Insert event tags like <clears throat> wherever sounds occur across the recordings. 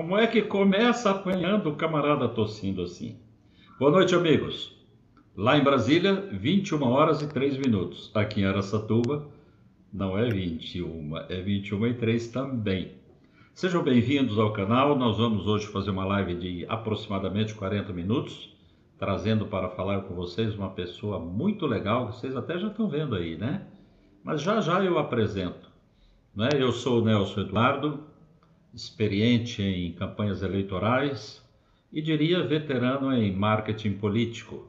Como é que começa apanhando o camarada tossindo assim? Boa noite, amigos. Lá em Brasília, 21 horas e 3 minutos. Aqui em Aracatuba, não é 21, é 21 e 3 também. Sejam bem-vindos ao canal. Nós vamos hoje fazer uma live de aproximadamente 40 minutos, trazendo para falar com vocês uma pessoa muito legal, vocês até já estão vendo aí, né? Mas já já eu apresento. Né? Eu sou o Nelson Eduardo, experiente em campanhas eleitorais e diria veterano em marketing político.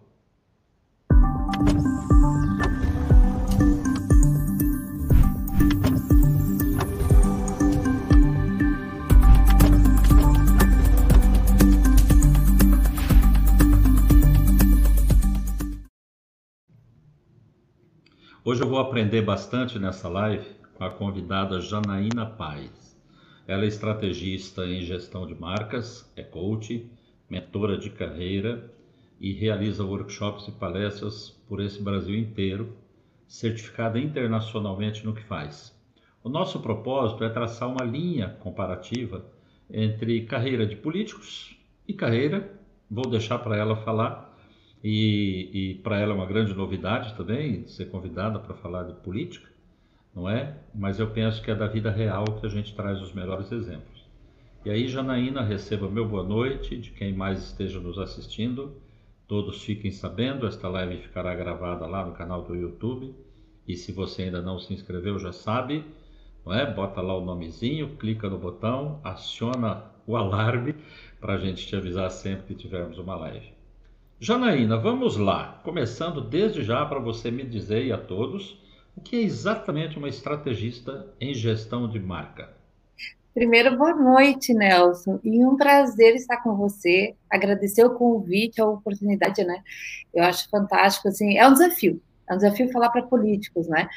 Hoje eu vou aprender bastante nessa live com a convidada Janaína Paz. Ela é estrategista em gestão de marcas, é coach, mentora de carreira e realiza workshops e palestras por esse Brasil inteiro, certificada internacionalmente no que faz. O nosso propósito é traçar uma linha comparativa entre carreira de políticos e carreira, vou deixar para ela falar, e, e para ela é uma grande novidade também ser convidada para falar de política, não é? Mas eu penso que é da vida real que a gente traz os melhores exemplos. E aí, Janaína, receba meu boa noite, de quem mais esteja nos assistindo. Todos fiquem sabendo, esta live ficará gravada lá no canal do YouTube. E se você ainda não se inscreveu, já sabe, não é? Bota lá o nomezinho, clica no botão, aciona o alarme para a gente te avisar sempre que tivermos uma live. Janaína, vamos lá, começando desde já para você me dizer e a todos o que é exatamente uma estrategista em gestão de marca? Primeiro, boa noite, Nelson. E um prazer estar com você. Agradecer o convite, a oportunidade, né? Eu acho fantástico, assim, é um desafio. É um desafio falar para políticos, né?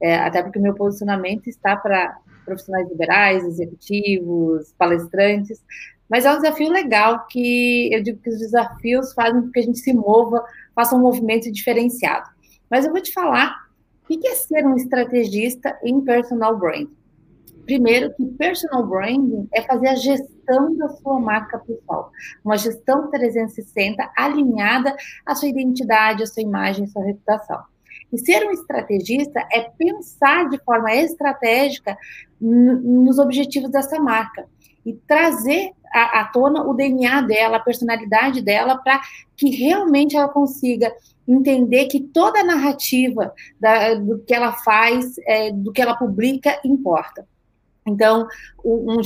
É, até porque o meu posicionamento está para profissionais liberais, executivos, palestrantes, mas é um desafio legal que eu digo que os desafios fazem com que a gente se mova, faça um movimento diferenciado. Mas eu vou te falar o que é ser um estrategista em personal branding? Primeiro, que personal branding é fazer a gestão da sua marca pessoal, uma gestão 360 alinhada à sua identidade, à sua imagem, à sua reputação. E ser um estrategista é pensar de forma estratégica nos objetivos dessa marca e trazer à, tona o DNA dela, a personalidade dela, para que realmente ela consiga entender que toda a narrativa da, do que ela faz, é, do que ela publica, importa. Então, um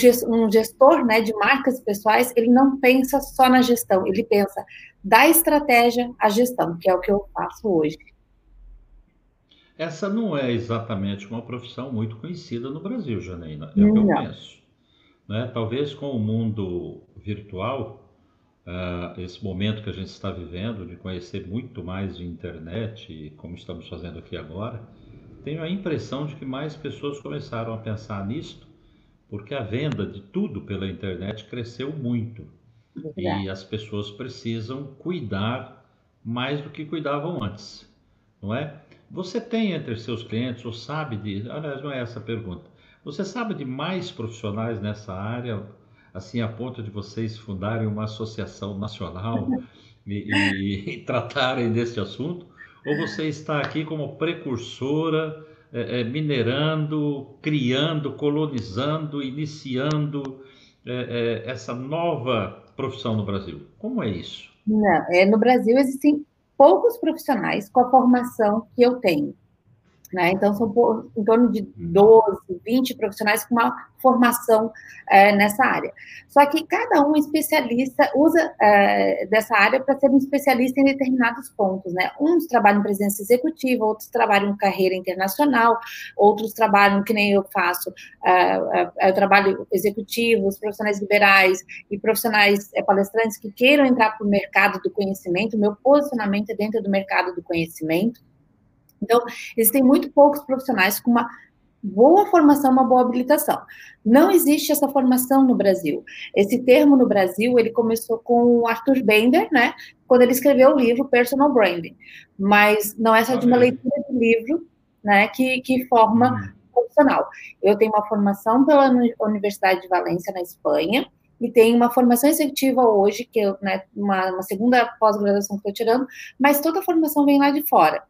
gestor né, de marcas pessoais, ele não pensa só na gestão, ele pensa da estratégia à gestão, que é o que eu faço hoje. Essa não é exatamente uma profissão muito conhecida no Brasil, Janaína, é o que eu penso. Né? Talvez com o mundo virtual, uh, esse momento que a gente está vivendo, de conhecer muito mais de internet, como estamos fazendo aqui agora, tenho a impressão de que mais pessoas começaram a pensar nisto, porque a venda de tudo pela internet cresceu muito. E as pessoas precisam cuidar mais do que cuidavam antes, não é? Você tem entre seus clientes, ou sabe de. Aliás, não é essa a pergunta. Você sabe de mais profissionais nessa área assim a ponto de vocês fundarem uma associação nacional <laughs> e, e, e <laughs> tratarem desse assunto? Ou você está aqui como precursora, é, é, minerando, criando, colonizando, iniciando é, é, essa nova profissão no Brasil? Como é isso? Não, é, no Brasil existem poucos profissionais com a formação que eu tenho. Né? Então, são por, em torno de 12, uhum. 20 profissionais com uma formação é, nessa área. Só que cada um especialista usa é, dessa área para ser um especialista em determinados pontos. Né? Uns trabalham em presença executiva, outros trabalham em carreira internacional, outros trabalham, que nem eu faço, é, é eu trabalho executivo, os profissionais liberais e profissionais é, palestrantes que queiram entrar para o mercado do conhecimento. Meu posicionamento é dentro do mercado do conhecimento. Então, existem muito poucos profissionais com uma boa formação, uma boa habilitação. Não existe essa formação no Brasil. Esse termo no Brasil, ele começou com o Arthur Bender, né, quando ele escreveu o livro Personal Branding. Mas não é só de uma leitura de livro, né, que, que forma uhum. profissional. Eu tenho uma formação pela Universidade de Valência, na Espanha, e tenho uma formação executiva hoje, que é né, uma, uma segunda pós-graduação que estou tirando, mas toda a formação vem lá de fora.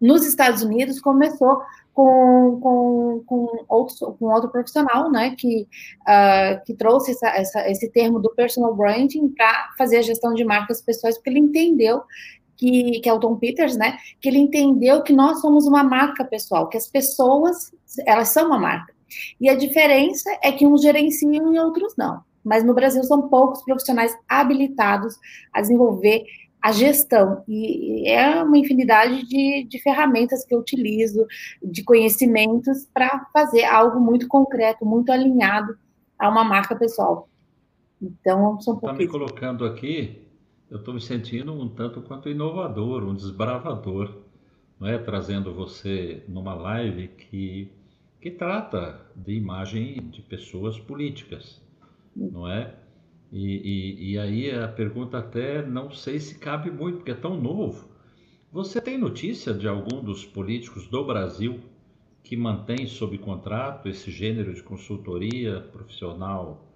Nos Estados Unidos começou com, com, com, outro, com outro profissional, né, que, uh, que trouxe essa, essa, esse termo do personal branding para fazer a gestão de marcas pessoais, porque ele entendeu que, que é o Tom Peters, né, que ele entendeu que nós somos uma marca pessoal, que as pessoas, elas são uma marca. E a diferença é que uns gerenciam e outros não. Mas no Brasil são poucos profissionais habilitados a desenvolver a gestão. E é uma infinidade de, de ferramentas que eu utilizo, de conhecimentos, para fazer algo muito concreto, muito alinhado a uma marca pessoal. Então, são poucos. Está me colocando aqui, eu estou me sentindo um tanto quanto inovador, um desbravador, não é? trazendo você numa live que, que trata de imagem de pessoas políticas, não é? E, e, e, aí a pergunta até não sei se cabe muito, porque é tão novo. Você tem notícia de algum dos políticos do Brasil que mantém sob contrato esse gênero de consultoria profissional,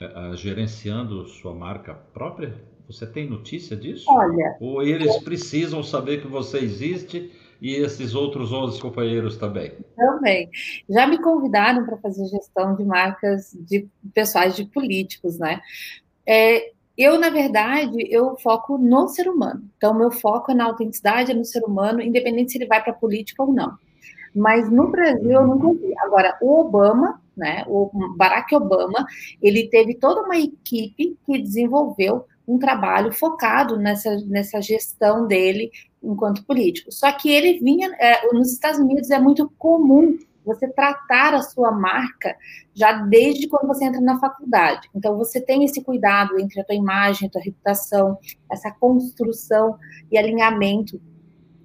uh, gerenciando sua marca própria? Você tem notícia disso? Olha. Ou eles precisam saber que você existe e esses outros 11 companheiros também? Também. Já me convidaram para fazer gestão de marcas de pessoais de políticos, né? É, eu, na verdade, eu foco no ser humano. Então, meu foco é na autenticidade, é no ser humano, independente se ele vai para política ou não. Mas no Brasil eu nunca vi. Agora, o Obama, né, o Barack Obama, ele teve toda uma equipe que desenvolveu um trabalho focado nessa, nessa gestão dele enquanto político. Só que ele vinha, é, nos Estados Unidos é muito comum você tratar a sua marca já desde quando você entra na faculdade. Então, você tem esse cuidado entre a tua imagem, a tua reputação, essa construção e alinhamento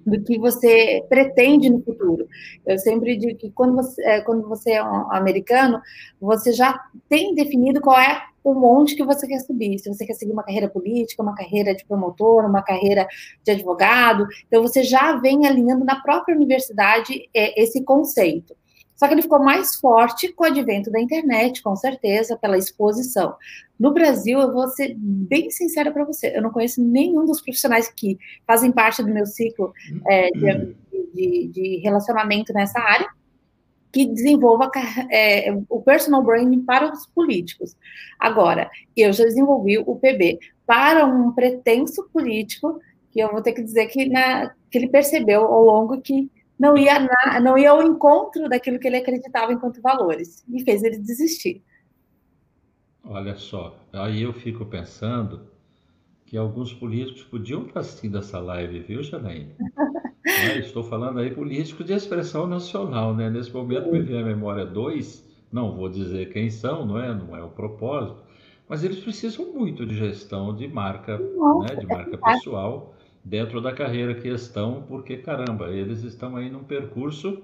do que você pretende no futuro. Eu sempre digo que quando você, é, quando você é um americano, você já tem definido qual é o monte que você quer subir. Se você quer seguir uma carreira política, uma carreira de promotor, uma carreira de advogado, então você já vem alinhando na própria universidade é, esse conceito. Só que ele ficou mais forte com o advento da internet, com certeza, pela exposição. No Brasil, eu vou ser bem sincera para você, eu não conheço nenhum dos profissionais que fazem parte do meu ciclo é, de, de, de, relacionamento nessa área que desenvolva é, o personal branding para os políticos. Agora, eu já desenvolvi o PB para um pretenso político que eu vou ter que dizer que, na, que ele percebeu ao longo que não ia, na, não ia ao encontro daquilo que ele acreditava enquanto valores, e fez ele desistir. Olha só, aí eu fico pensando que alguns políticos podiam estar assistindo essa live, viu, Janaína? <laughs> é, estou falando aí políticos de expressão nacional, né? Nesse momento me vem a memória dois, não vou dizer quem são, não é? Não é o propósito, mas eles precisam muito de gestão de marca, Nossa, né? de marca é pessoal dentro da carreira que estão, porque caramba, eles estão aí num percurso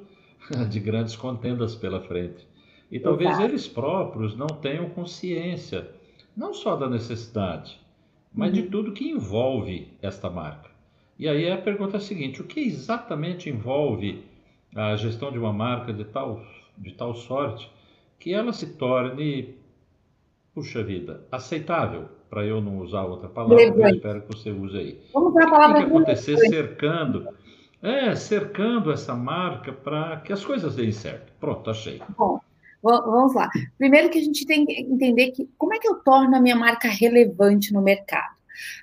<laughs> de grandes contendas pela frente. E talvez Exato. eles próprios não tenham consciência, não só da necessidade, mas uhum. de tudo que envolve esta marca. E aí a pergunta é a seguinte: o que exatamente envolve a gestão de uma marca de tal, de tal sorte que ela se torne, puxa vida, aceitável para eu não usar outra palavra, eu espero que você use aí. Vamos usar a palavra que, que acontecer cercando, é, cercando essa marca para que as coisas deem certo. Pronto, achei. Bom, vamos lá. Primeiro que a gente tem que entender que como é que eu torno a minha marca relevante no mercado.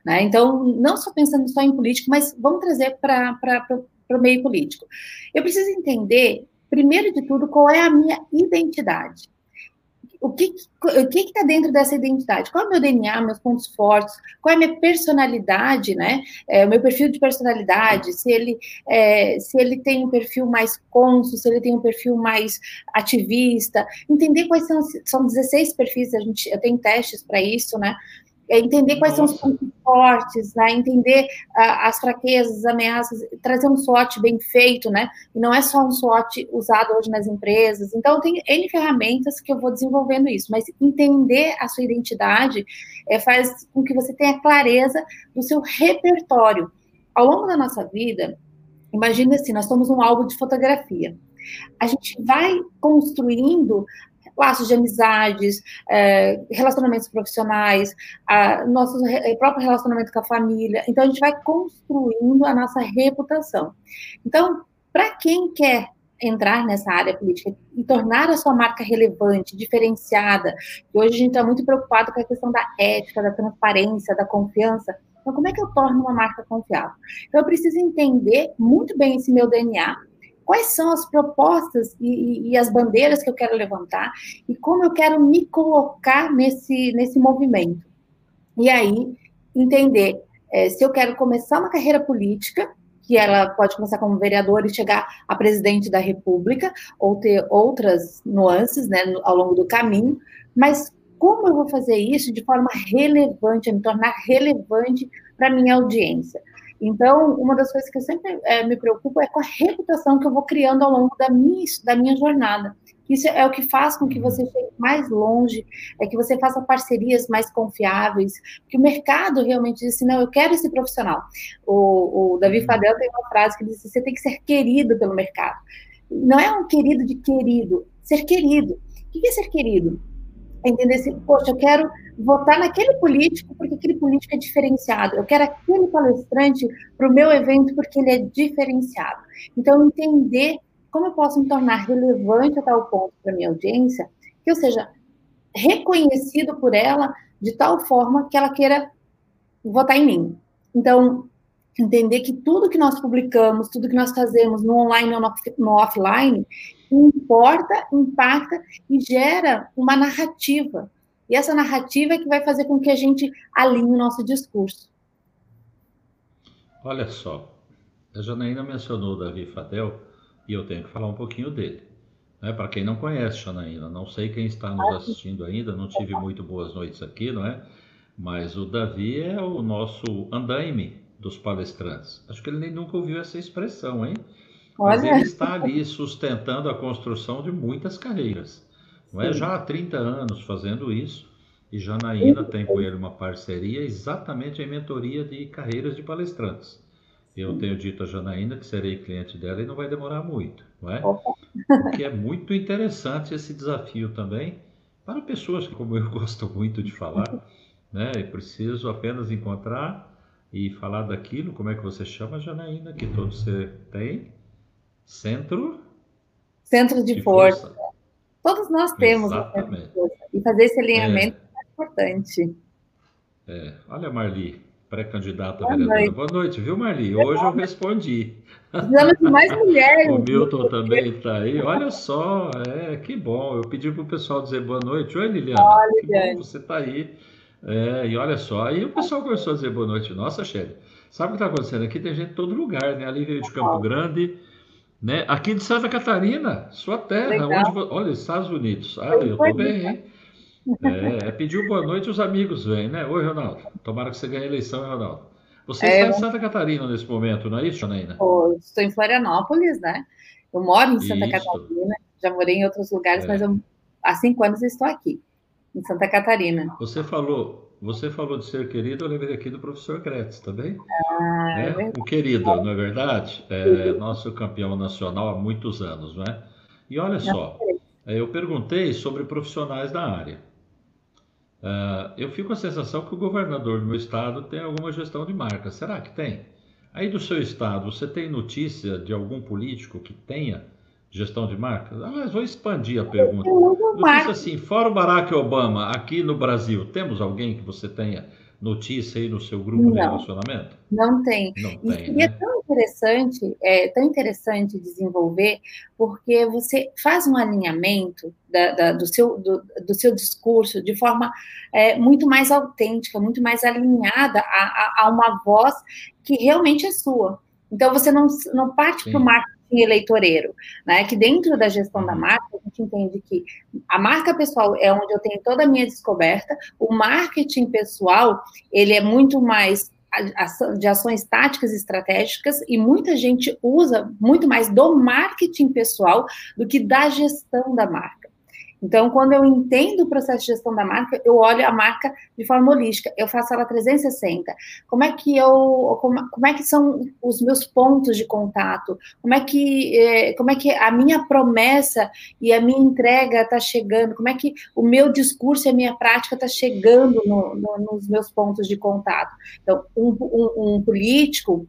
Né? Então, não só pensando só em político, mas vamos trazer para o meio político. Eu preciso entender, primeiro de tudo, qual é a minha identidade o que que está dentro dessa identidade? Qual é o meu DNA, meus pontos fortes? Qual é a minha personalidade, né? É, o meu perfil de personalidade? Se ele é, se ele tem um perfil mais cônsul, se ele tem um perfil mais ativista? Entender quais são são 16 perfis. A gente eu tenho testes para isso, né? É entender quais Nossa. são os pontos fortes, né? entender uh, as fraquezas, as ameaças, trazer um SWOT bem feito, né? E não é só um SWOT usado hoje nas empresas. Então, tem N ferramentas que eu vou desenvolvendo isso, mas entender a sua identidade é, faz com que você tenha clareza do seu repertório. Ao longo da nossa vida, imagine assim, nós somos um álbum de fotografia. a gente vai construindo laços de amizades, é, relacionamentos profissionais, a, nosso re, próprio relacionamento com a família. Então, a gente vai construindo a nossa reputação. Então, para quem quer entrar nessa área política e tornar a sua marca relevante, diferenciada, e hoje a gente está muito preocupado com a questão da ética, da transparência, da confiança. Então, como é que eu torno uma marca confiável? Então, eu preciso entender muito bem esse meu DNA, quais são as propostas e, e, as bandeiras que eu quero levantar e como eu quero me colocar nesse, nesse movimento. E aí, entender é, se eu quero começar uma carreira política, que ela pode começar como vereadora e chegar a presidente da República, ou ter outras nuances né, ao longo do caminho, mas como eu vou fazer isso de forma relevante, me tornar relevante para minha audiência? Então, uma das coisas que eu sempre é, me preocupo é com a reputação que eu vou criando ao longo da minha, da minha jornada. Isso é o que faz com que você chegue mais longe, é que você faça parcerias mais confiáveis, que o mercado realmente diz assim, não, eu quero esse profissional. O, o Davi uhum. Fadel tem uma frase que diz assim, você tem que ser querido pelo mercado. Não é um querido de querido, ser querido. O que é ser querido? Entender assim, poxa, eu quero votar naquele político porque aquele político é diferenciado. Eu quero aquele palestrante para o meu evento porque ele é diferenciado. Então, entender como eu posso me tornar relevante a tal ponto para minha audiência, que eu seja reconhecido por ela de tal forma que ela queira votar em mim. Então, entender que tudo que nós publicamos, tudo que nós fazemos no online ou no offline, importa, impacta e gera uma narrativa. E essa narrativa é que vai fazer com que a gente alinhe o nosso discurso. Olha só, a Janaína mencionou o Davi Fadel e eu tenho que falar um pouquinho dele. Né? Para quem não conhece Janaína, não sei quem está nos assistindo ainda, não tive muito boas noites aqui, não é? Mas o Davi é o nosso andaime dos palestrantes. Acho que ele nem nunca ouviu essa expressão, hein? Mas Olha. ele está ali sustentando a construção de muitas carreiras. Não é? Já há 30 anos fazendo isso, e Janaína tem com ele uma parceria exatamente em mentoria de carreiras de palestrantes. Eu tenho dito a Janaína que serei cliente dela e não vai demorar muito, não é? Porque é muito interessante esse desafio também para pessoas que, como eu, <laughs> gostam muito de falar, né? E preciso apenas encontrar e falar daquilo, como é que você chama, Janaína, que todo você tem? Centro? Centro de, de força. força. Todos nós temos. Exatamente. E fazer esse alinhamento é, é importante. É. Olha, Marli, pré-candidata a vereadora. Boa noite, viu, Marli? Hoje eu respondi. Precisamos de mais mulheres. <laughs> o Milton também está aí. Olha só, é, que bom. Eu pedi para o pessoal dizer boa noite. Oi, Liliana. Olha, que bom você está aí. É, e olha só, aí o pessoal começou a dizer boa noite. Nossa, Shelly, sabe o que está acontecendo aqui? Tem gente de todo lugar, né? Ali veio de Campo Grande, né? Aqui de Santa Catarina, sua terra. Onde, olha, Estados Unidos. Ah, eu estou bem, hein? É, é, pediu boa noite, os amigos vêm, né? Oi, Ronaldo. Tomara que você ganhe a eleição, Ronaldo. Você é, está em Santa Catarina nesse momento, não é isso, Janaína? Estou em Florianópolis, né? Eu moro em Santa isso. Catarina, já morei em outros lugares, é. mas eu, há cinco anos estou aqui, em Santa Catarina. Você falou, você falou de ser querido, eu lembrei aqui do professor Gretz também. Ah, é né? um querido, não é verdade? É nosso campeão nacional há muitos anos, não é? E olha só, eu perguntei sobre profissionais da área. Uh, eu fico com a sensação que o governador do meu estado tem alguma gestão de marca. Será que tem? Aí do seu estado, você tem notícia de algum político que tenha gestão de marcas? Aliás, vou expandir a pergunta. Notícia assim, fora o Barack Obama, aqui no Brasil, temos alguém que você tenha notícia aí no seu grupo não, de relacionamento? Não tem. Não e tem, seria né? tão interessante, é, tão interessante desenvolver, porque você faz um alinhamento da, da, do, seu, do, do, seu discurso de forma é, muito mais autêntica, muito mais alinhada a, a, a, uma voz que realmente é sua. Então você não, não parte para o marketing eleitoreiro, né? Que dentro da gestão da marca, a gente entende que a marca pessoal é onde eu tenho toda a minha descoberta, o marketing pessoal, ele é muito mais de ações táticas e estratégicas e muita gente usa muito mais do marketing pessoal do que da gestão da marca. Então, quando eu entendo o processo de gestão da marca, eu olho a marca de forma holística, eu faço ela 360. Como é que eu, como, como é que são os meus pontos de contato? Como é que, eh, como é que a minha promessa e a minha entrega está chegando? Como é que o meu discurso e a minha prática está chegando no, no, nos meus pontos de contato? Então, um, um, um político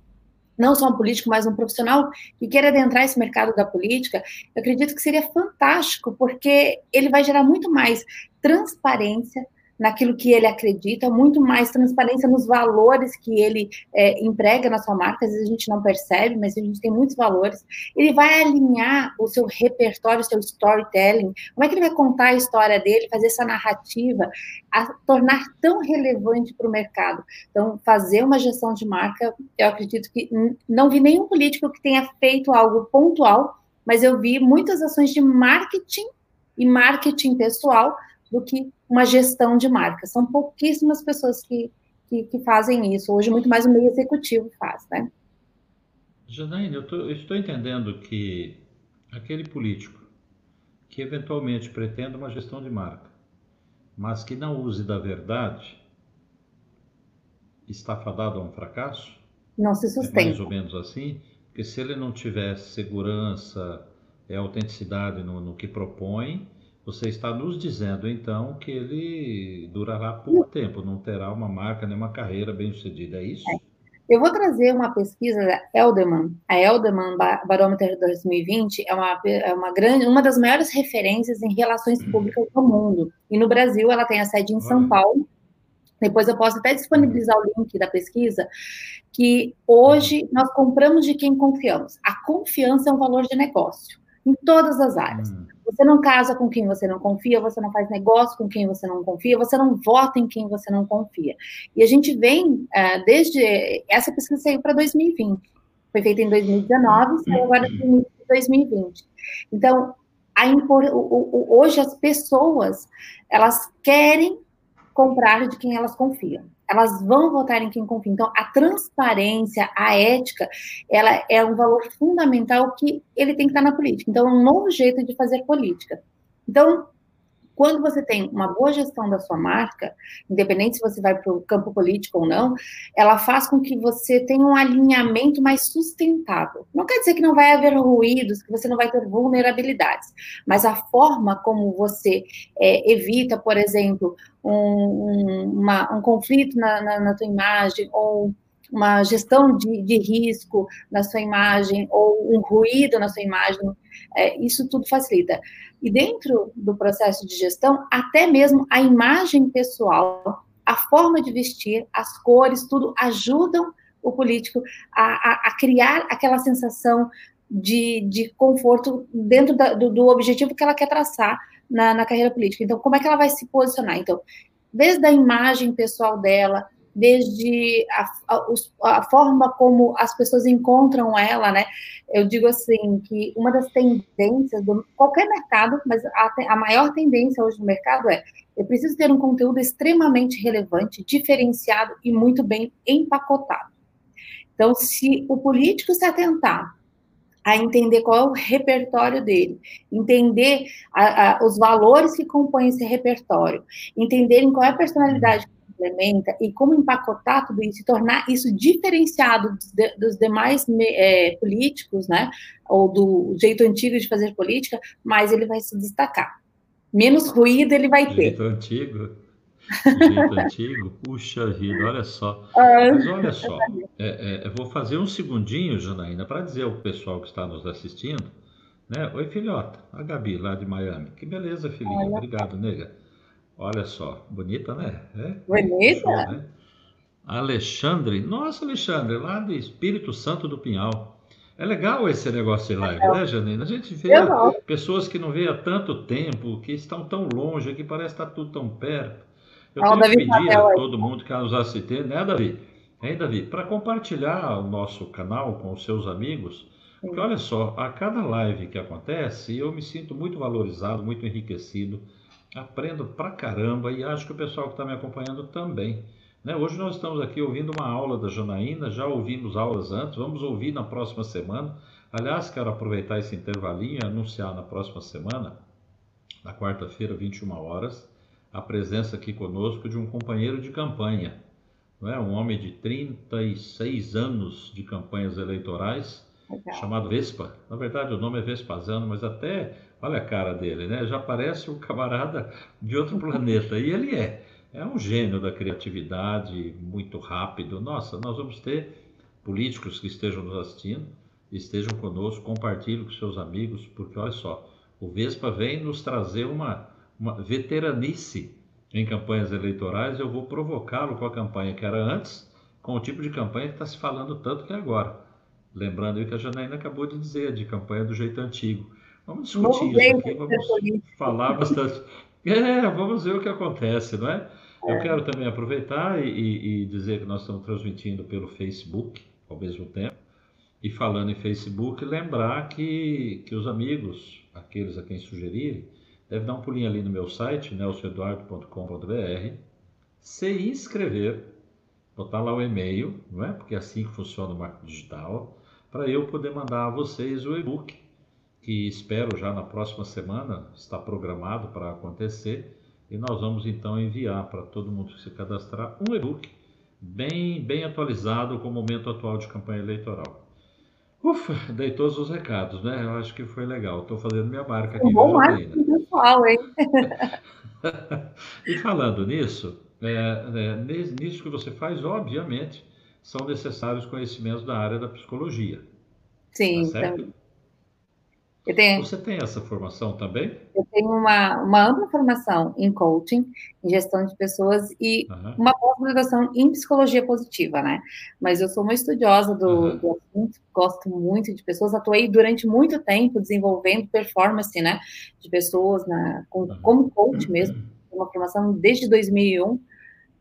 não só um político, mas um profissional que queira adentrar esse mercado da política, eu acredito que seria fantástico, porque ele vai gerar muito mais transparência, naquilo que ele acredita, muito mais transparência nos valores que ele é, emprega na sua marca, às vezes a gente não percebe, mas a gente tem muitos valores. Ele vai alinhar o seu repertório, o seu storytelling, como é que ele vai contar a história dele, fazer essa narrativa, a tornar tão relevante para o mercado. Então, fazer uma gestão de marca, eu acredito que não vi nenhum político que tenha feito algo pontual, mas eu vi muitas ações de marketing e marketing pessoal do que uma gestão de marca. São pouquíssimas pessoas que, que, que fazem isso. Hoje, muito mais o meio executivo faz, né? Janaína, eu, tô, eu estou entendendo que aquele político que eventualmente pretenda uma gestão de marca, mas que não use da verdade, está fadado a um fracasso? Não se sustenta. É mais ou menos assim, porque se ele não tiver segurança e autenticidade no, no que propõe, você está nos dizendo, então, que ele durará pouco tempo, não terá uma marca nem uma carreira bem sucedida, é isso? É. Eu vou trazer uma pesquisa da Elderman. A Elderman Barometer 2020 é uma, é uma, grande, uma das maiores referências em relações uhum. públicas do mundo. E no Brasil, ela tem a sede em São Paulo. Depois eu posso até disponibilizar o link da pesquisa, que hoje nós compramos de quem confiamos. A confiança é um valor de negócio, em todas as áreas. Hum. Você não casa com quem você não confia, você não faz negócio com quem você não confia, você não vota em quem você não confia. E a gente vem uh, desde. Essa pesquisa saiu para 2020. Foi feita em 2019, saiu agora em 2020. Então, hoje as pessoas elas querem comprar de quem elas confiam. Elas vão votar em quem confia. Então, a transparência, a ética, ela é um valor fundamental que ele tem que estar na política. Então, é um novo jeito de fazer política. Então, quando você tem uma boa gestão da sua marca, independente se você vai para o campo político ou não, ela faz com que você tenha um alinhamento mais sustentável. Não quer dizer que não vai haver ruídos, que você não vai ter vulnerabilidades, mas a forma como você é, evita, por exemplo, um, um, uma, um conflito na, na, na tua imagem ou uma gestão de, de, risco na sua imagem ou um ruído na sua imagem, é, isso tudo facilita. E dentro do processo de gestão, até mesmo a imagem pessoal, a forma de vestir, as cores, tudo ajudam o político a, a, a criar aquela sensação de, de conforto dentro da, do, do, objetivo que ela quer traçar na, na carreira política. Então, como é que ela vai se posicionar? Então, desde a imagem pessoal dela, desde a, a, a, forma como as pessoas encontram ela, né? Eu digo assim que uma das tendências do qualquer mercado, mas a, a maior tendência hoje no mercado é eu preciso ter um conteúdo extremamente relevante, diferenciado e muito bem empacotado. Então, se o político se atentar a entender qual é o repertório dele, entender a, a, os valores que compõem esse repertório, entenderem qual é a personalidade implementa e como empacotar tudo isso e tornar isso diferenciado dos, de, dos demais é, políticos, né, ou do jeito antigo de fazer política, mais ele vai se destacar. Menos ruído ele vai ter. Jeito antigo? Jeito <laughs> antigo? Puxa vida, olha só. Ah. Mas olha só, <laughs> é, é, eu vou fazer um segundinho, Janaína, para dizer ao pessoal que está nos assistindo, né? Oi, filhota, a Gabi, lá de Miami. Que beleza, filhinha. Obrigado, nega. Olha só, bonita, né? É? Bonita? Show, né? Alexandre, nossa, Alexandre, lá do Espírito Santo do Pinhal. É legal esse negócio de live, é. né, Janine? A gente vê pessoas que não vê há tanto tempo, que estão tão longe, que parece estar tudo tão perto. Eu ah, tenho que pedir a todo mundo que nos assiste, né, Davi? Hein, Davi? Para compartilhar o nosso canal com os seus amigos, porque olha só, a cada live que acontece, eu me sinto muito valorizado, muito enriquecido aprendo pra caramba e acho que o pessoal que está me acompanhando também. Né? Hoje nós estamos aqui ouvindo uma aula da Janaína, já ouvimos aulas antes, vamos ouvir na próxima semana. Aliás, quero aproveitar esse intervalinho e anunciar na próxima semana na quarta-feira, 21 horas, a presença aqui conosco de um companheiro de campanha, não é? um homem de 36 anos de campanhas eleitorais, Legal. chamado Vespa. Na verdade, o nome é Vespasiano, mas até, olha a cara dele, né? já parece um camarada de outro planeta, e ele é. É um gênio da criatividade, muito rápido. Nossa, nós vamos ter políticos que estejam nos assistindo, estejam conosco, compartilhem com seus amigos, porque olha só, o Vespa vem nos trazer uma, uma veteranice em campanhas eleitorais. Eu vou provocá-lo com a campanha que era antes, com o tipo de campanha que está se falando tanto que é agora. Lembrando que a Janaína acabou de dizer, de campanha do jeito antigo. Vamos discutir isso aqui, vamos falar bastante. <laughs> É, vamos ver o que acontece, não é? Eu quero também aproveitar e, e, e, dizer que nós estamos transmitindo pelo Facebook ao mesmo tempo. E falando em Facebook, lembrar que, que os amigos, aqueles a quem sugerirem, devem dar um pulinho ali no meu site, nelsoeduardo.com.br, se inscrever, botar lá o e-mail, não é? Porque é assim que funciona o marketing digital, para eu poder mandar a vocês o e-book, que espero já na próxima semana, está programado para acontecer e nós vamos então enviar para todo mundo que se cadastrar um e-book bem, bem atualizado com o momento atual de campanha eleitoral. Ufa, dei todos os recados, né? Eu acho que foi legal. Estou fazendo minha marca aqui. Bom marketing pessoal, hein? <laughs> e falando nisso, é, é, nisso que você faz, obviamente, são necessários conhecimentos da área da psicologia. Sim, tá certo? Então... Tenho, Você tem essa formação também? Eu tenho uma, uma ampla formação em coaching, em gestão de pessoas e uhum. uma pós-graduação em psicologia positiva, né? Mas eu sou uma estudiosa do, uhum. do assunto, gosto muito de pessoas, atuei durante muito tempo desenvolvendo performance, né? De pessoas na, com, uhum. como coach mesmo, <clears throat> uma formação desde 2001.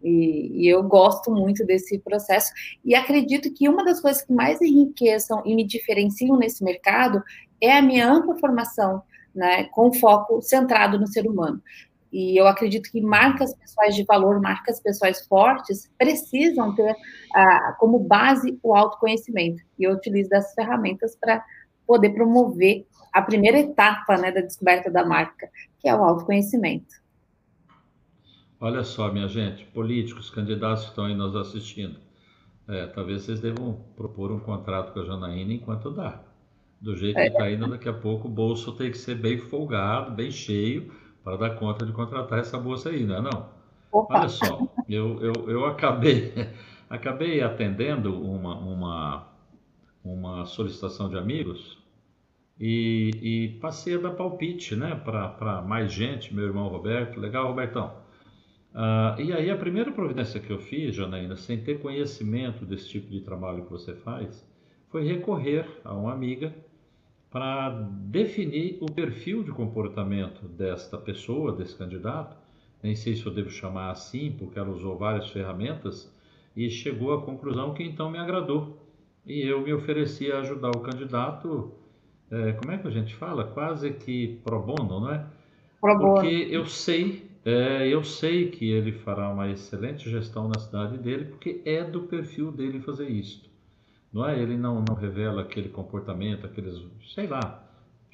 E, e, eu gosto muito desse processo e acredito que uma das coisas que mais enriqueçam e me diferenciam nesse mercado é a minha ampla formação, né, com foco centrado no ser humano. E eu acredito que marcas pessoais de valor, marcas pessoais fortes, precisam ter ah, como base o autoconhecimento. E eu utilizo essas ferramentas para poder promover a primeira etapa né, da descoberta da marca, que é o autoconhecimento. Olha só, minha gente, políticos, candidatos que estão aí nos assistindo, é, talvez vocês devam propor um contrato com a Janaína enquanto dá. Do jeito que está indo, daqui a pouco o bolso tem que ser bem folgado, bem cheio, para dar conta de contratar essa moça aí, não é não? Opa. Olha só, eu, eu, eu acabei, <laughs> acabei atendendo uma, uma, uma solicitação de amigos e, e passei a dar palpite né, para mais gente, meu irmão Roberto. Legal, Robertão? Uh, e aí a primeira providência que eu fiz, Janaína, sem ter conhecimento desse tipo de trabalho que você faz, foi recorrer a uma amiga para definir o perfil de comportamento desta pessoa, desse candidato. Nem sei se eu devo chamar assim, porque ela usou várias ferramentas e chegou à conclusão que então me agradou. E eu me ofereci a ajudar o candidato, é, como é que a gente fala? Quase que pro bono, não é? Pro bono. Porque eu sei, é, eu sei que ele fará uma excelente gestão na cidade dele, porque é do perfil dele fazer isso não é? Ele não, não revela aquele comportamento, aqueles, sei lá,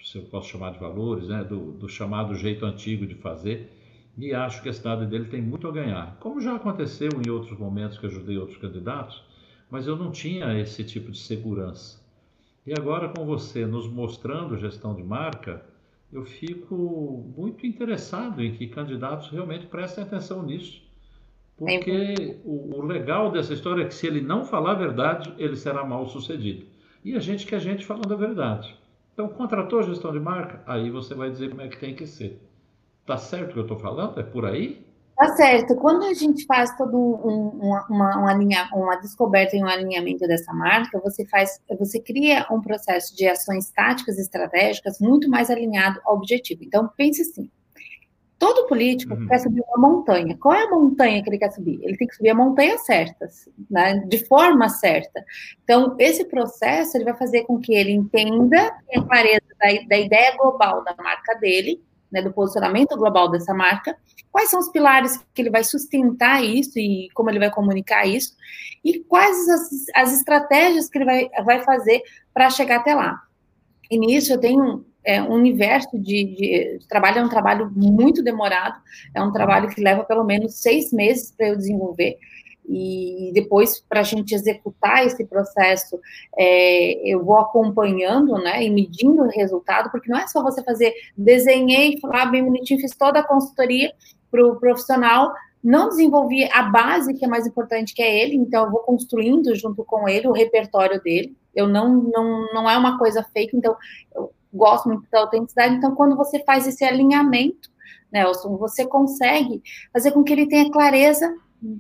se eu posso chamar de valores, né? Do, do chamado jeito antigo de fazer. E acho que a cidade dele tem muito a ganhar. Como já aconteceu em outros momentos que ajudei outros candidatos, mas eu não tinha esse tipo de segurança. E agora com você nos mostrando gestão de marca, eu fico muito interessado em que candidatos realmente prestem atenção nisso porque o, o, legal dessa história é que se ele não falar a verdade, ele será mal sucedido. E a gente quer gente falando a verdade. Então, contratou a gestão de marca, aí você vai dizer como é que tem que ser. Tá certo o que eu estou falando? É por aí? Tá certo. Quando a gente faz todo um, uma, uma, linha, uma descoberta e um alinhamento dessa marca, você faz, você cria um processo de ações táticas e estratégicas muito mais alinhado ao objetivo. Então, pense assim: Todo político uhum. quer subir uma montanha. Qual é a montanha que ele quer subir? Ele tem que subir a montanha certa, né? de forma certa. Então, esse processo ele vai fazer com que ele entenda, tenha clareza da, da ideia global da marca dele, né, do posicionamento global dessa marca, quais são os pilares que ele vai sustentar isso e como ele vai comunicar isso, e quais as, as estratégias que ele vai, vai fazer para chegar até lá. E nisso eu tenho é, um universo de, de, de, trabalho, é um trabalho muito demorado, é um trabalho que leva pelo menos seis meses para eu desenvolver, e depois para a gente executar esse processo, é, eu vou acompanhando, né, e medindo o resultado, porque não é só você fazer, desenhei, falar bem bonitinho, fiz toda a consultoria para o profissional, não desenvolvi a base que é mais importante que é ele, então eu vou construindo junto com ele o repertório dele. Eu não não não é uma coisa fake, então eu gosto muito da autenticidade. Então quando você faz esse alinhamento, Nelson, você consegue fazer com que ele tenha clareza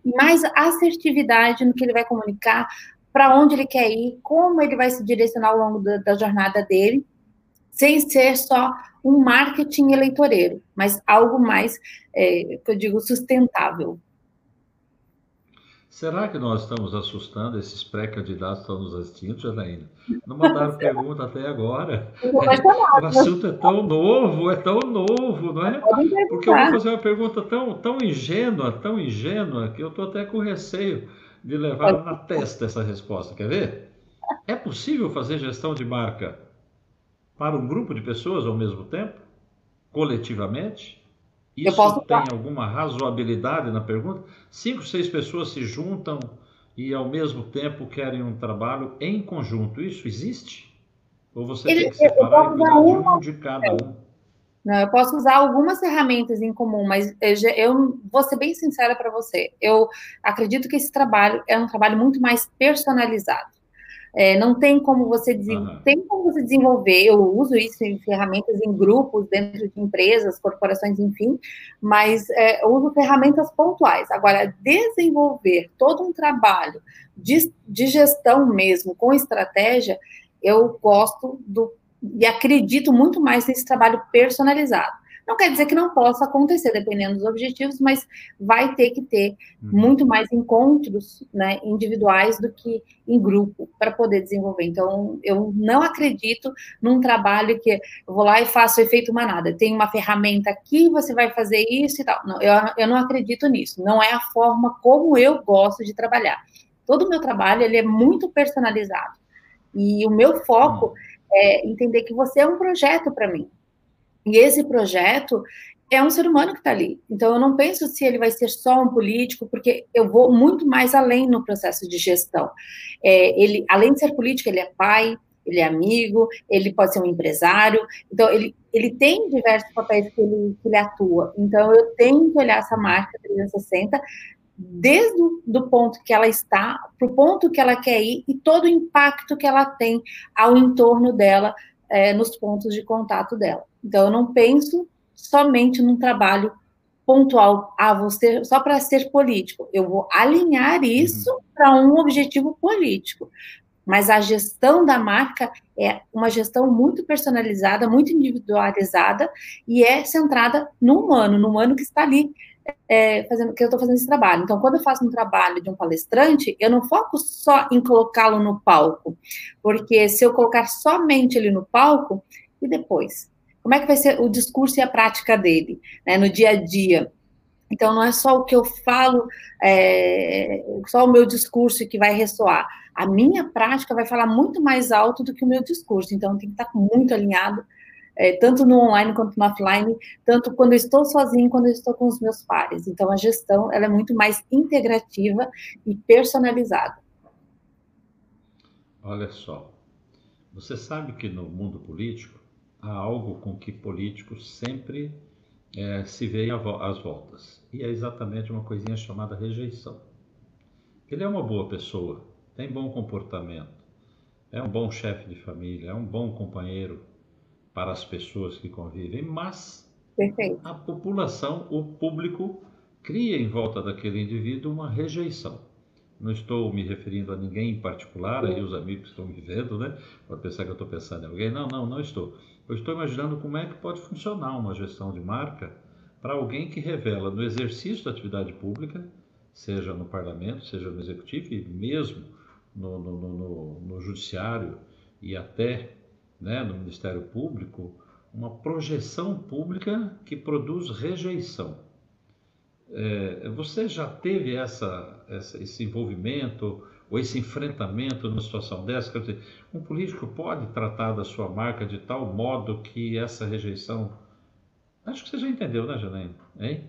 e mais assertividade no que ele vai comunicar, para onde ele quer ir, como ele vai se direcionar ao longo da, da jornada dele, sem ser só um marketing eleitoreiro, mas algo mais, é, que eu digo, sustentável. Será que nós estamos assustando esses pré-candidatos que estão nos assistindo, Janaína? Não mandaram <laughs> pergunta até agora. o assunto é tão novo, é tão novo, não é? Porque eu vou fazer uma pergunta tão, tão ingênua, tão ingênua, que eu estou até com receio de levar na testa essa resposta. Quer ver? É possível fazer gestão de marca para um grupo de pessoas ao mesmo tempo? Coletivamente? Isso tem alguma razoabilidade na pergunta? Cinco, seis pessoas se juntam e ao mesmo tempo querem um trabalho em conjunto. Isso existe? Ou você Ele, tem que separar e cuidar de um de cada um? Não, eu posso usar algumas ferramentas em comum, mas eu, eu vou ser bem sincera para você. Eu acredito que esse trabalho é um trabalho muito mais personalizado. É, não tem como você uhum. tem como você desenvolver. Eu uso isso em ferramentas em grupos dentro de empresas, corporações, enfim, mas é, eu uso ferramentas pontuais. Agora, desenvolver todo um trabalho de, de gestão mesmo com estratégia, eu gosto do e acredito muito mais nesse trabalho personalizado. Não quer dizer que não possa acontecer, dependendo dos objetivos, mas vai ter que ter uhum. muito mais encontros né, individuais do que em grupo para poder desenvolver. Então, eu não acredito num trabalho que eu vou lá e faço efeito manada. Tem uma ferramenta aqui, você vai fazer isso e tal. Não, eu, eu não acredito nisso. Não é a forma como eu gosto de trabalhar. Todo o meu trabalho ele é muito personalizado. E o meu foco uhum. é entender que você é um projeto para mim. E esse projeto é um ser humano que está ali. Então, eu não penso se ele vai ser só um político, porque eu vou muito mais além no processo de gestão. É, ele, além de ser político, ele é pai, ele é amigo, ele pode ser um empresário. Então, ele, ele tem diversos papéis que ele, que ele atua. Então, eu tenho que olhar essa marca 360 desde o do ponto que ela está, para o ponto que ela quer ir e todo o impacto que ela tem ao entorno dela, é, nos pontos de contato dela. Então, eu não penso somente num trabalho pontual, ah, você, só para ser político. Eu vou alinhar isso uhum. para um objetivo político. Mas a gestão da marca é uma gestão muito personalizada, muito individualizada e é centrada no humano, no humano que está ali é, fazendo que eu estou fazendo esse trabalho. Então, quando eu faço um trabalho de um palestrante, eu não foco só em colocá-lo no palco, porque se eu colocar somente ele no palco, e depois? Como é que vai ser o discurso e a prática dele, né, no dia a dia? Então, não é só o que eu falo, é, só o meu discurso que vai ressoar. A minha prática vai falar muito mais alto do que o meu discurso. Então, tem que estar muito alinhado, é, tanto no online quanto no offline, tanto quando eu estou sozinho, quando eu estou com os meus pares. Então, a gestão ela é muito mais integrativa e personalizada. Olha só, você sabe que no mundo político há algo com que políticos sempre é, se veem às voltas. E é exatamente uma coisinha chamada rejeição. Ele é uma boa pessoa, tem bom comportamento, é um bom chefe de família, é um bom companheiro para as pessoas que convivem, mas Perfeito. a população, o público, cria em volta daquele indivíduo uma rejeição. Não estou me referindo a ninguém em particular, aí os amigos estão me vendo, né? Pode pensar que eu estou pensando em alguém. Não, não, não estou. Eu estou imaginando como é que pode funcionar uma gestão de marca para alguém que revela no exercício da atividade pública, seja no parlamento, seja no executivo e mesmo no, no, no, no judiciário e até né, no Ministério Público, uma projeção pública que produz rejeição. É, você já teve essa, essa, esse envolvimento ou esse enfrentamento numa situação dessa? Quer dizer, um político pode tratar da sua marca de tal modo que essa rejeição. Acho que você já entendeu, né, Janaína? Hein?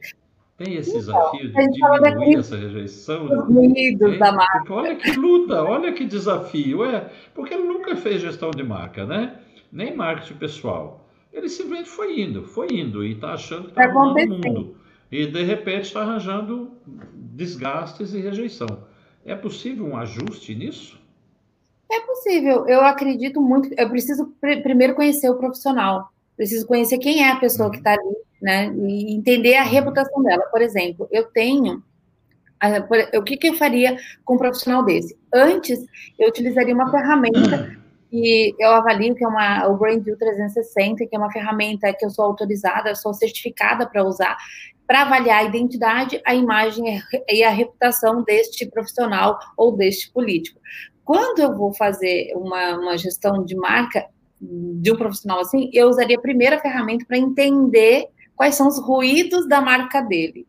Tem esse então, desafio de diminuir essa rejeição. Unidos da marca. Porque olha que luta, olha que desafio. É, porque ele nunca fez gestão de marca, né? Nem marketing pessoal. Ele simplesmente foi indo, foi indo e está achando que está arrumando o mundo. E de repente está arranjando desgastes e rejeição. É possível um ajuste nisso? É possível. Eu acredito muito. Eu preciso pr primeiro conhecer o profissional. Preciso conhecer quem é a pessoa que está ali, né? E entender a uhum. reputação dela. Por exemplo, eu tenho. O que, que eu faria com um profissional desse? Antes, eu utilizaria uma ferramenta <clears throat> que eu avalio que é uma, o BrainView 360, que é uma ferramenta que eu sou autorizada, sou certificada para usar, para avaliar a identidade, a imagem e a reputação deste profissional ou deste político. Quando eu vou fazer uma, uma gestão de marca de um profissional assim, eu usaria a primeira ferramenta para entender quais são os ruídos da marca dele.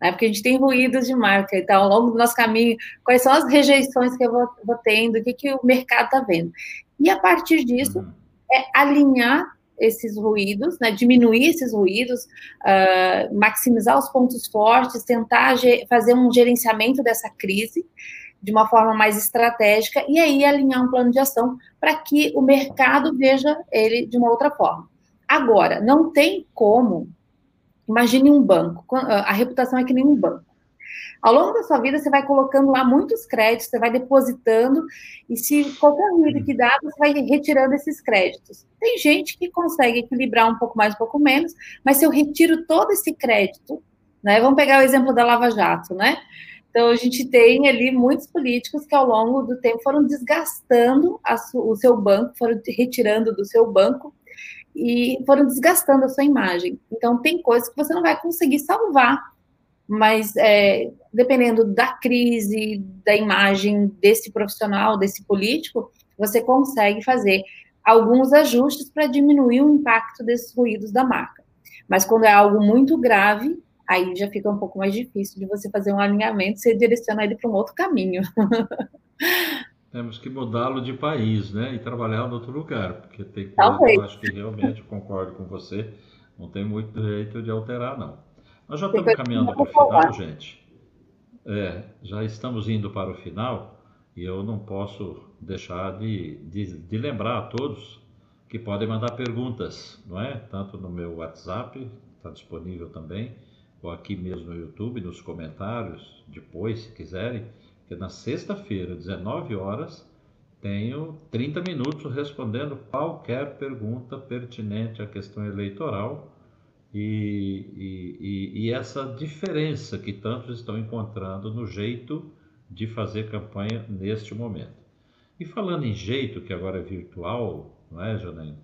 Né? Porque a gente tem ruídos de marca, então, ao longo do nosso caminho, quais são as rejeições que eu vou, vou tendo, o que, que o mercado está vendo. E a partir disso, uhum. é alinhar esses ruídos, né, diminuir esses ruídos, uh, maximizar os pontos fortes, tentar fazer um gerenciamento dessa crise de uma forma mais estratégica e aí alinhar um plano de ação para que o mercado veja ele de uma outra forma. Agora, não tem como, imagine um banco, a reputação é que nem um banco. Ao longo da sua vida, você vai colocando lá muitos créditos, você vai depositando, e se qualquer ruído que dá, você vai retirando esses créditos. Tem gente que consegue equilibrar um pouco mais, um pouco menos, mas se eu retiro todo esse crédito, né? Vamos pegar o exemplo da Lava Jato, né? Então, a gente tem ali muitos políticos que, ao longo do tempo, foram desgastando o seu banco, foram retirando do seu banco e foram desgastando a sua imagem. Então, tem coisas que você não vai conseguir salvar mas é, dependendo da crise, da imagem desse profissional, desse político, você consegue fazer alguns ajustes para diminuir o impacto desses ruídos da marca. Mas quando é algo muito grave, aí já fica um pouco mais difícil de você fazer um alinhamento, você direciona ele para um outro caminho. <laughs> Temos que mudá-lo de país, né? E trabalhar em outro lugar, porque tem que, eu acho que realmente concordo com você, não tem muito jeito de alterar, não. Nós já estamos caminhando para o final, gente. É, já estamos indo para o final e eu não posso deixar de, de, de, lembrar a todos que podem mandar perguntas, não é? Tanto no meu WhatsApp, está disponível também, ou aqui mesmo no YouTube, nos comentários, depois, se quiserem, que na sexta-feira, 19 horas, tenho 30 minutos respondendo qualquer pergunta pertinente à questão eleitoral e, e, e, essa diferença que tantos estão encontrando no jeito de fazer campanha neste momento. E falando em jeito, que agora é virtual, não é, Janaína?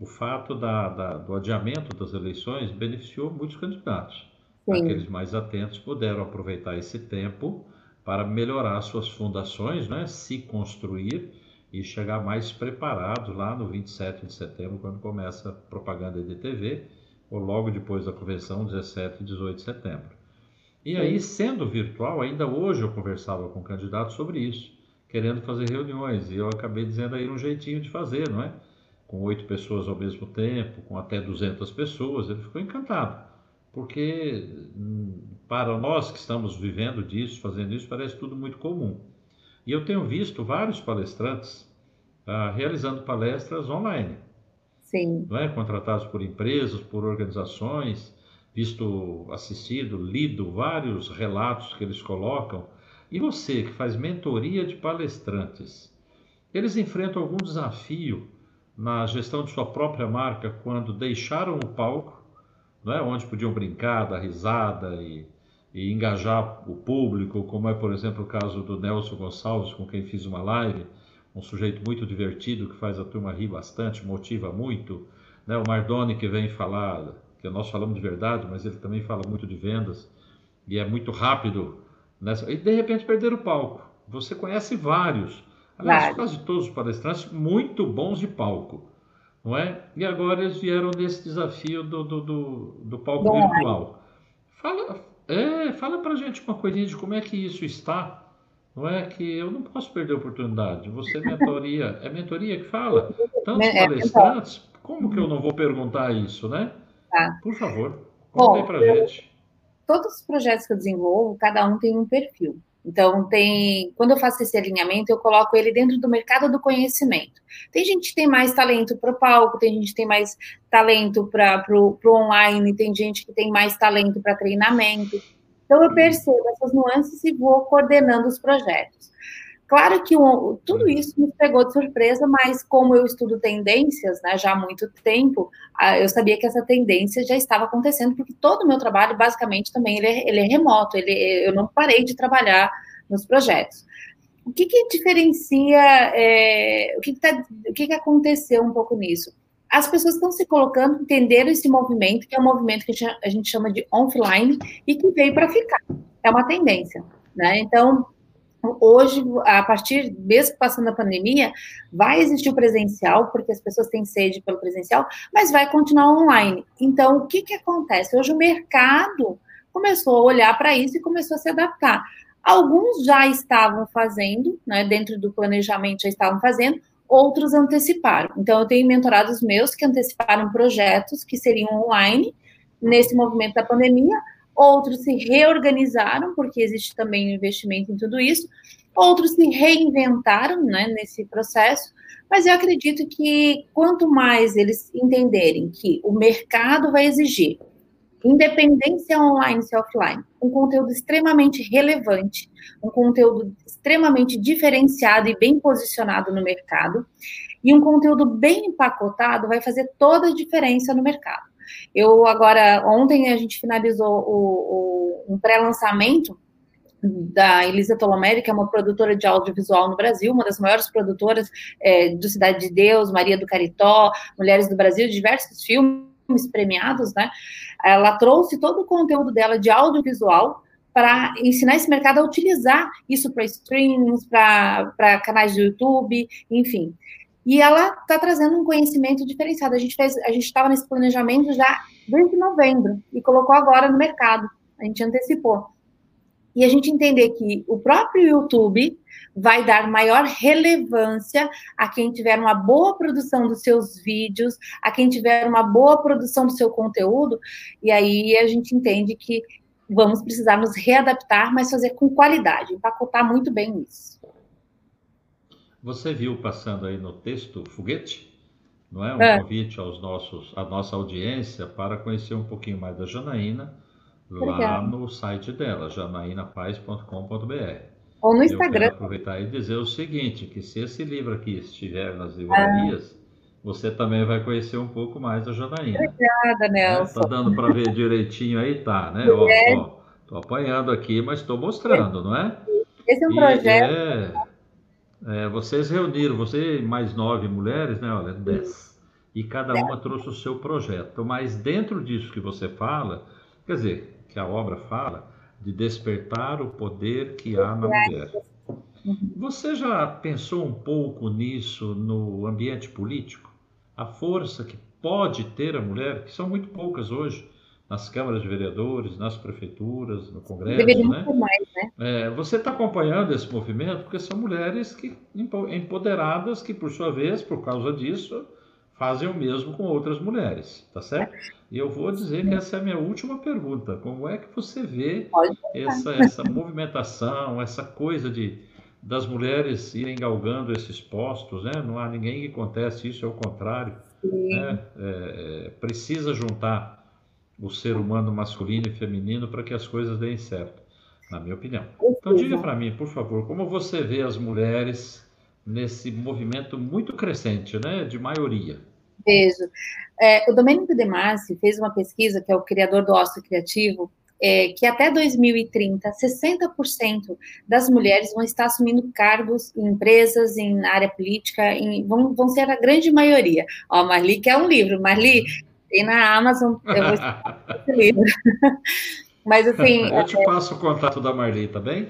O fato da, da, do adiamento das eleições beneficiou muitos candidatos. Sim. Aqueles mais atentos puderam aproveitar esse tempo para melhorar suas fundações, né? se construir e chegar mais preparados lá no 27 de setembro, quando começa a propaganda de TV ou logo depois da convenção, 17 e 18 de setembro. E aí, sendo virtual, ainda hoje eu conversava com candidatos sobre isso, querendo fazer reuniões, e eu acabei dizendo aí um jeitinho de fazer, não é? Com oito pessoas ao mesmo tempo, com até 200 pessoas, ele ficou encantado, porque hum, para nós que estamos vivendo disso, fazendo isso, parece tudo muito comum. E eu tenho visto vários palestrantes ah, realizando palestras online. Sim. Não é? Contratados por empresas, por organizações, visto, assistido, lido vários relatos que eles colocam. E você que faz mentoria de palestrantes, eles enfrentam algum desafio na gestão de sua própria marca quando deixaram o palco, não é? onde podiam brincar, dar risada e, e engajar o público, como é, por exemplo, o caso do Nelson Gonçalves, com quem fiz uma live, um sujeito muito divertido que faz a turma rir bastante, motiva muito. Né? O Mardoni que vem falar, que nós falamos de verdade, mas ele também fala muito de vendas e é muito rápido. Nessa... E de repente perder o palco. Você conhece vários, aliás, quase todos os palestrantes muito bons de palco. Não é? E agora eles vieram desse desafio do, do, do, do palco Bom, virtual. Fala, é, fala pra gente uma coisinha de como é que isso está Não é que eu não posso perder a oportunidade. Você mentoria, <laughs> é mentoria que fala? Tantos é, palestrantes, como que eu não vou perguntar isso, né? Tá. Por favor, conta aí pra gente. Todos os projetos que eu desenvolvo, cada um tem um perfil. Então, tem, quando eu faço esse alinhamento, eu coloco ele dentro do mercado do conhecimento. Tem gente que tem mais talento para o palco, tem gente que tem mais talento para o online, tem gente que tem mais talento para treinamento. Então, eu percebo essas nuances e vou coordenando os projetos. Claro que um, tudo isso me pegou de surpresa, mas como eu estudo tendências né, já há muito tempo, eu sabia que essa tendência já estava acontecendo, porque todo o meu trabalho, basicamente, também ele é, ele é remoto, ele, eu não parei de trabalhar nos projetos. O que, que diferencia, é, o, que, que, tá, o que, que aconteceu um pouco nisso? As pessoas estão se colocando, entenderam esse movimento, que é um movimento que a gente chama de offline, e que veio para ficar. É uma tendência. Né? Então, hoje, a partir, mesmo passando a pandemia, vai existir o presencial, porque as pessoas têm sede pelo presencial, mas vai continuar online. Então, o que, que acontece? Hoje o mercado começou a olhar para isso e começou a se adaptar. Alguns já estavam fazendo, né, dentro do planejamento já estavam fazendo, outros anteciparam. Então, eu tenho mentorados meus que anteciparam projetos que seriam online nesse movimento da pandemia, outros se reorganizaram, porque existe também um investimento em tudo isso, outros se reinventaram né, nesse processo, mas eu acredito que quanto mais eles entenderem que o mercado vai exigir independência online e offline, um conteúdo extremamente relevante, um conteúdo extremamente diferenciado e bem posicionado no mercado, e um conteúdo bem empacotado vai fazer toda a diferença no mercado. Eu agora, ontem a gente finalizou o, o um pré-lançamento da Elisa Tolomeri, que é uma produtora de audiovisual no Brasil, uma das maiores produtoras é, do Cidade de Deus, Maria do Caritó, Mulheres do Brasil, diversos filmes premiados, né? Ela trouxe todo o conteúdo dela de audiovisual para ensinar esse mercado a utilizar isso para streams, para canais do YouTube, enfim. E ela está trazendo um conhecimento diferenciado. A gente fez, a gente estava nesse planejamento já desde novembro e colocou agora no mercado. A gente antecipou. E a gente entender que o próprio YouTube vai dar maior relevância a quem tiver uma boa produção dos seus vídeos, a quem tiver uma boa produção do seu conteúdo, e aí a gente entende que vamos precisar nos readaptar, mas fazer com qualidade, empacotar muito bem isso. Você viu passando aí no texto foguete, não é? Um é. convite aos nossos, à nossa audiência para conhecer um pouquinho mais da Janaína lá no site dela, janaínapaz.com.br. Ou no Instagram. Eu aproveitar e dizer o seguinte, que se esse livro aqui estiver nas livrarias, ah. você também vai conhecer um pouco mais da Janaína. Obrigada, Nelson. Está dando para ver direitinho aí, tá, né? Ó, ó, tô apanhando aqui, mas estou mostrando, não é? Esse é um e projeto. É é, vocês reuniram, você mais nove mulheres, né? Olha, dez. E cada uma trouxe o seu projeto. Mas dentro disso que você fala, quer dizer, que a obra fala, de despertar o poder que há na mulher. Você já pensou um pouco nisso no ambiente político? A força que pode ter a mulher, que são muito poucas hoje, nas câmaras de vereadores, nas prefeituras, no Congresso, Deveria né? Mais, né? É, você está acompanhando esse movimento porque são mulheres que empoderadas que, por sua vez, por causa disso, fazem o mesmo com outras mulheres, tá certo? E eu vou dizer que essa é a minha última pergunta. Como é que você vê essa, essa movimentação, essa coisa de das mulheres irem galgando esses postos, né? Não há ninguém que conteste isso, é o contrário. Né? É, é, precisa juntar o ser humano masculino e feminino para que as coisas deem certo, na minha opinião. Então diga para mim, por favor, como você vê as mulheres nesse movimento muito crescente, né, de maioria? Vejo. É, o Domênico De Masi fez uma pesquisa, que é o criador do ócio criativo, é, que até 2030, 60% das mulheres vão estar assumindo cargos em empresas, em área política, em, vão, vão ser a grande maioria. Ó, Marli quer um livro. Marli, tem na Amazon, eu vou <laughs> esse livro. <laughs> Mas assim. Eu te é... passo o contato da Marli, tá bem?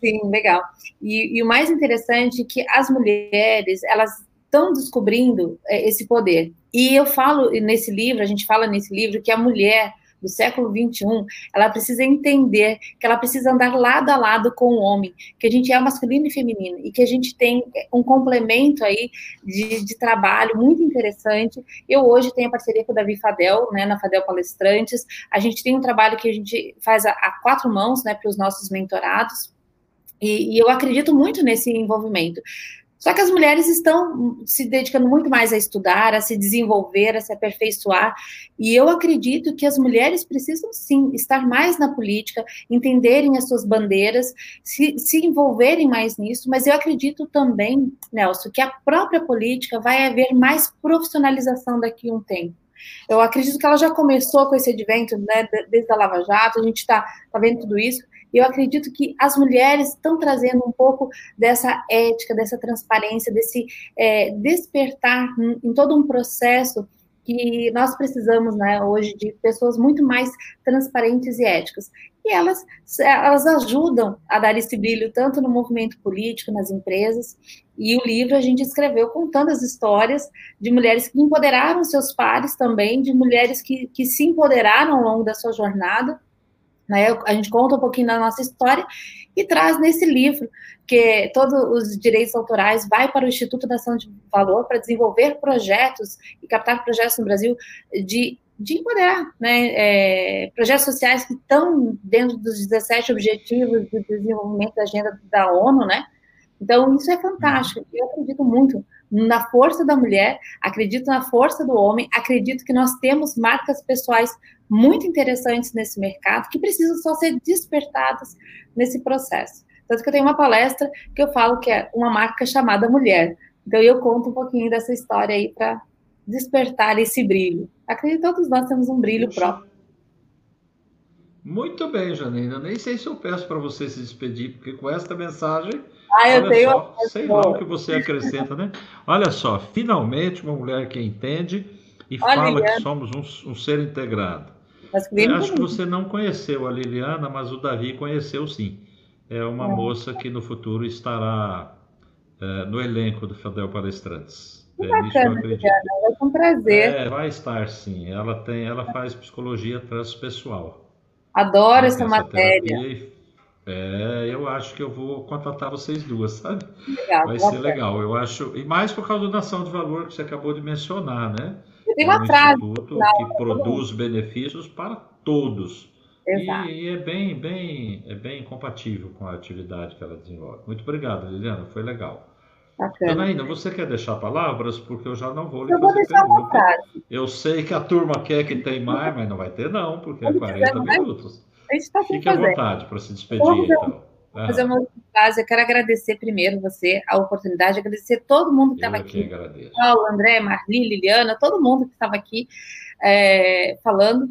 Sim, legal. E, e, o mais interessante é que as mulheres, elas estão descobrindo é, esse poder. E eu falo nesse livro, a gente fala nesse livro, que a mulher do século 21, ela precisa entender que ela precisa andar lado a lado com o homem, que a gente é masculino e feminino e que a gente tem um complemento aí de, de trabalho muito interessante. Eu hoje tenho a parceria com o Davi Fadel, né, na Fadel Palestrantes. A gente tem um trabalho que a gente faz a, a quatro mãos, né, para os nossos mentorados. E, e, eu acredito muito nesse envolvimento. Só que as mulheres estão se dedicando muito mais a estudar, a se desenvolver, a se aperfeiçoar. E eu acredito que as mulheres precisam sim estar mais na política, entenderem as suas bandeiras, se, se envolverem mais nisso. Mas eu acredito também, Nelson, que a própria política vai haver mais profissionalização daqui a um tempo. Eu acredito que ela já começou com esse advento, né, desde a Lava Jato, a gente está tá vendo tudo isso, eu acredito que as mulheres estão trazendo um pouco dessa ética, dessa transparência, desse é, despertar em, em todo um processo que nós precisamos, né, hoje, de pessoas muito mais transparentes e éticas. E elas, elas ajudam a dar esse brilho tanto no movimento político, nas empresas, e o livro a gente escreveu contando as histórias de mulheres que empoderaram seus pares também, de mulheres que, que se empoderaram ao longo da sua jornada, né? A gente conta um pouquinho da nossa história e traz nesse livro que todos os direitos autorais vai para o Instituto da Ação de Valor para desenvolver projetos e captar projetos no Brasil de, de empoderar, né? É, projetos sociais que estão dentro dos 17 objetivos de desenvolvimento da agenda da ONU, né? Então, isso é fantástico. Eu acredito muito na força da mulher, acredito na força do homem, acredito que nós temos marcas pessoais muito interessantes nesse mercado que precisam só ser despertadas nesse processo. Tanto que eu tenho uma palestra que eu falo que é uma marca chamada Mulher. Então eu conto um pouquinho dessa história aí para despertar esse brilho. Acredito que todos nós temos um brilho próprio. Muito bem, Janina. Nem sei se eu peço para você se despedir, porque com esta mensagem. Ah, eu tenho. Só, sei lá o que você acrescenta, né? Olha só, finalmente uma mulher que entende e Olha, fala que somos um, um ser integrado. Eu acho que você não conheceu a Liliana, mas o Davi conheceu sim. É uma é. moça que no futuro estará é, no elenco do Fadel Palestrantes. Que é, bacana, Liliana, vai ser um prazer. É, vai estar sim. Ela tem, ela faz psicologia transpessoal. Adoro essa, essa matéria. Terapia, é, eu acho que eu vou contratar vocês duas, sabe? Legal, Vai ser legal, eu acho. E mais por causa da ação de valor que você acabou de mencionar, né? Tem uma é um frase. Instituto que produz benefícios para todos. Exato. E, e, é bem, bem, é bem compatível com a atividade que ela desenvolve. Muito obrigado, Liliana, foi legal. Bacana. Anaína, você quer deixar palavras? Porque eu já não vou lhe eu fazer vou deixar pergunta. Frase. Eu sei que a turma quer que tem mais, mas não vai ter não, porque é 40 minutos. Tá Fique à vontade para se despedir, então fazer uma frase. Eu quero agradecer primeiro você, a oportunidade, agradecer todo mundo que estava aqui. Agradeço. Paulo, André, Marli, Liliana, todo mundo que estava aqui é, falando.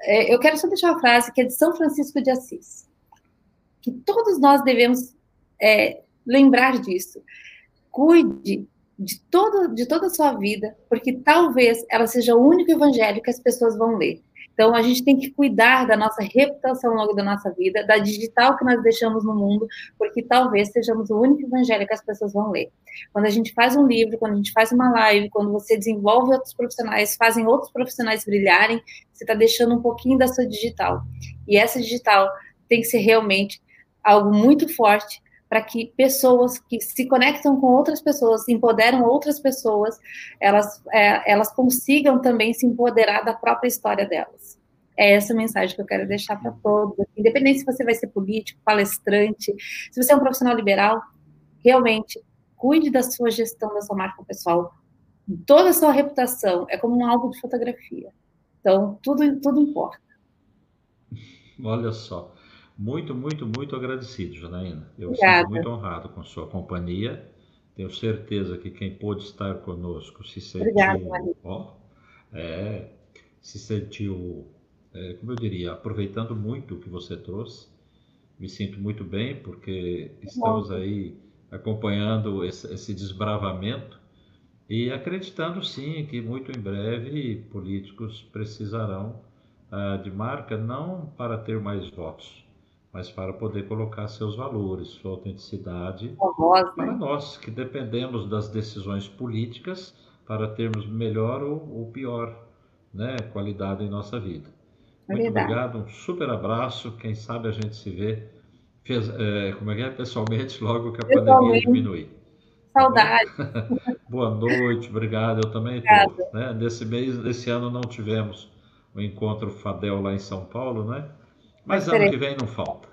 É, eu quero só deixar uma frase que é de São Francisco de Assis, que todos nós devemos é, lembrar disso. Cuide de, todo, de toda a sua vida, porque talvez ela seja o único evangelho que as pessoas vão ler. Então, a gente tem que cuidar da nossa reputação ao longo da nossa vida, da digital que nós deixamos no mundo, porque talvez sejamos o único evangelho que as pessoas vão ler. Quando a gente faz um livro, quando a gente faz uma live, quando você desenvolve outros profissionais, fazem outros profissionais brilharem, você está deixando um pouquinho da sua digital. E essa digital tem que ser realmente algo muito forte para que pessoas que se conectam com outras pessoas, empoderam outras pessoas, elas, é, elas consigam também se empoderar da própria história delas. É essa mensagem que eu quero deixar para todos. Independente se você vai ser político, palestrante, se você é um profissional liberal, realmente cuide da sua gestão da sua marca pessoal. Toda a sua reputação é como um álbum de fotografia. Então, tudo, tudo importa. Olha só. Muito, muito, muito agradecido, Janaína. Eu Obrigada. sinto muito honrado com sua companhia. Tenho certeza que quem pôde estar conosco se sentiu, Obrigada, ó, é, se sentiu, é, como eu diria, aproveitando muito o que você trouxe. Me sinto muito bem porque estamos aí acompanhando esse, esse desbravamento e acreditando sim que muito em breve políticos precisarão ah, de marca não para ter mais votos, mas para poder colocar seus valores, sua autenticidade para nós, que dependemos das decisões políticas para termos melhor ou, ou pior né, qualidade em nossa vida. É Muito obrigado, um super abraço. Quem sabe a gente se vê fez, é, como é que é? pessoalmente <laughs> logo que a pandemia diminuir. Tá Saudade. <laughs> Boa noite, obrigado. Eu também estou. Né? Nesse mês, esse ano não tivemos o encontro Fadel lá em São Paulo, né? Mas ano que vem não falta.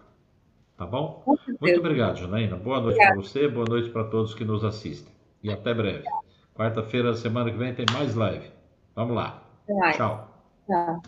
Tá bom? Muito obrigado, Janaína. Boa noite para você, boa noite para todos que nos assistem. E até breve. Quarta-feira, semana que vem, tem mais live. Vamos lá. Tchau. Tchau.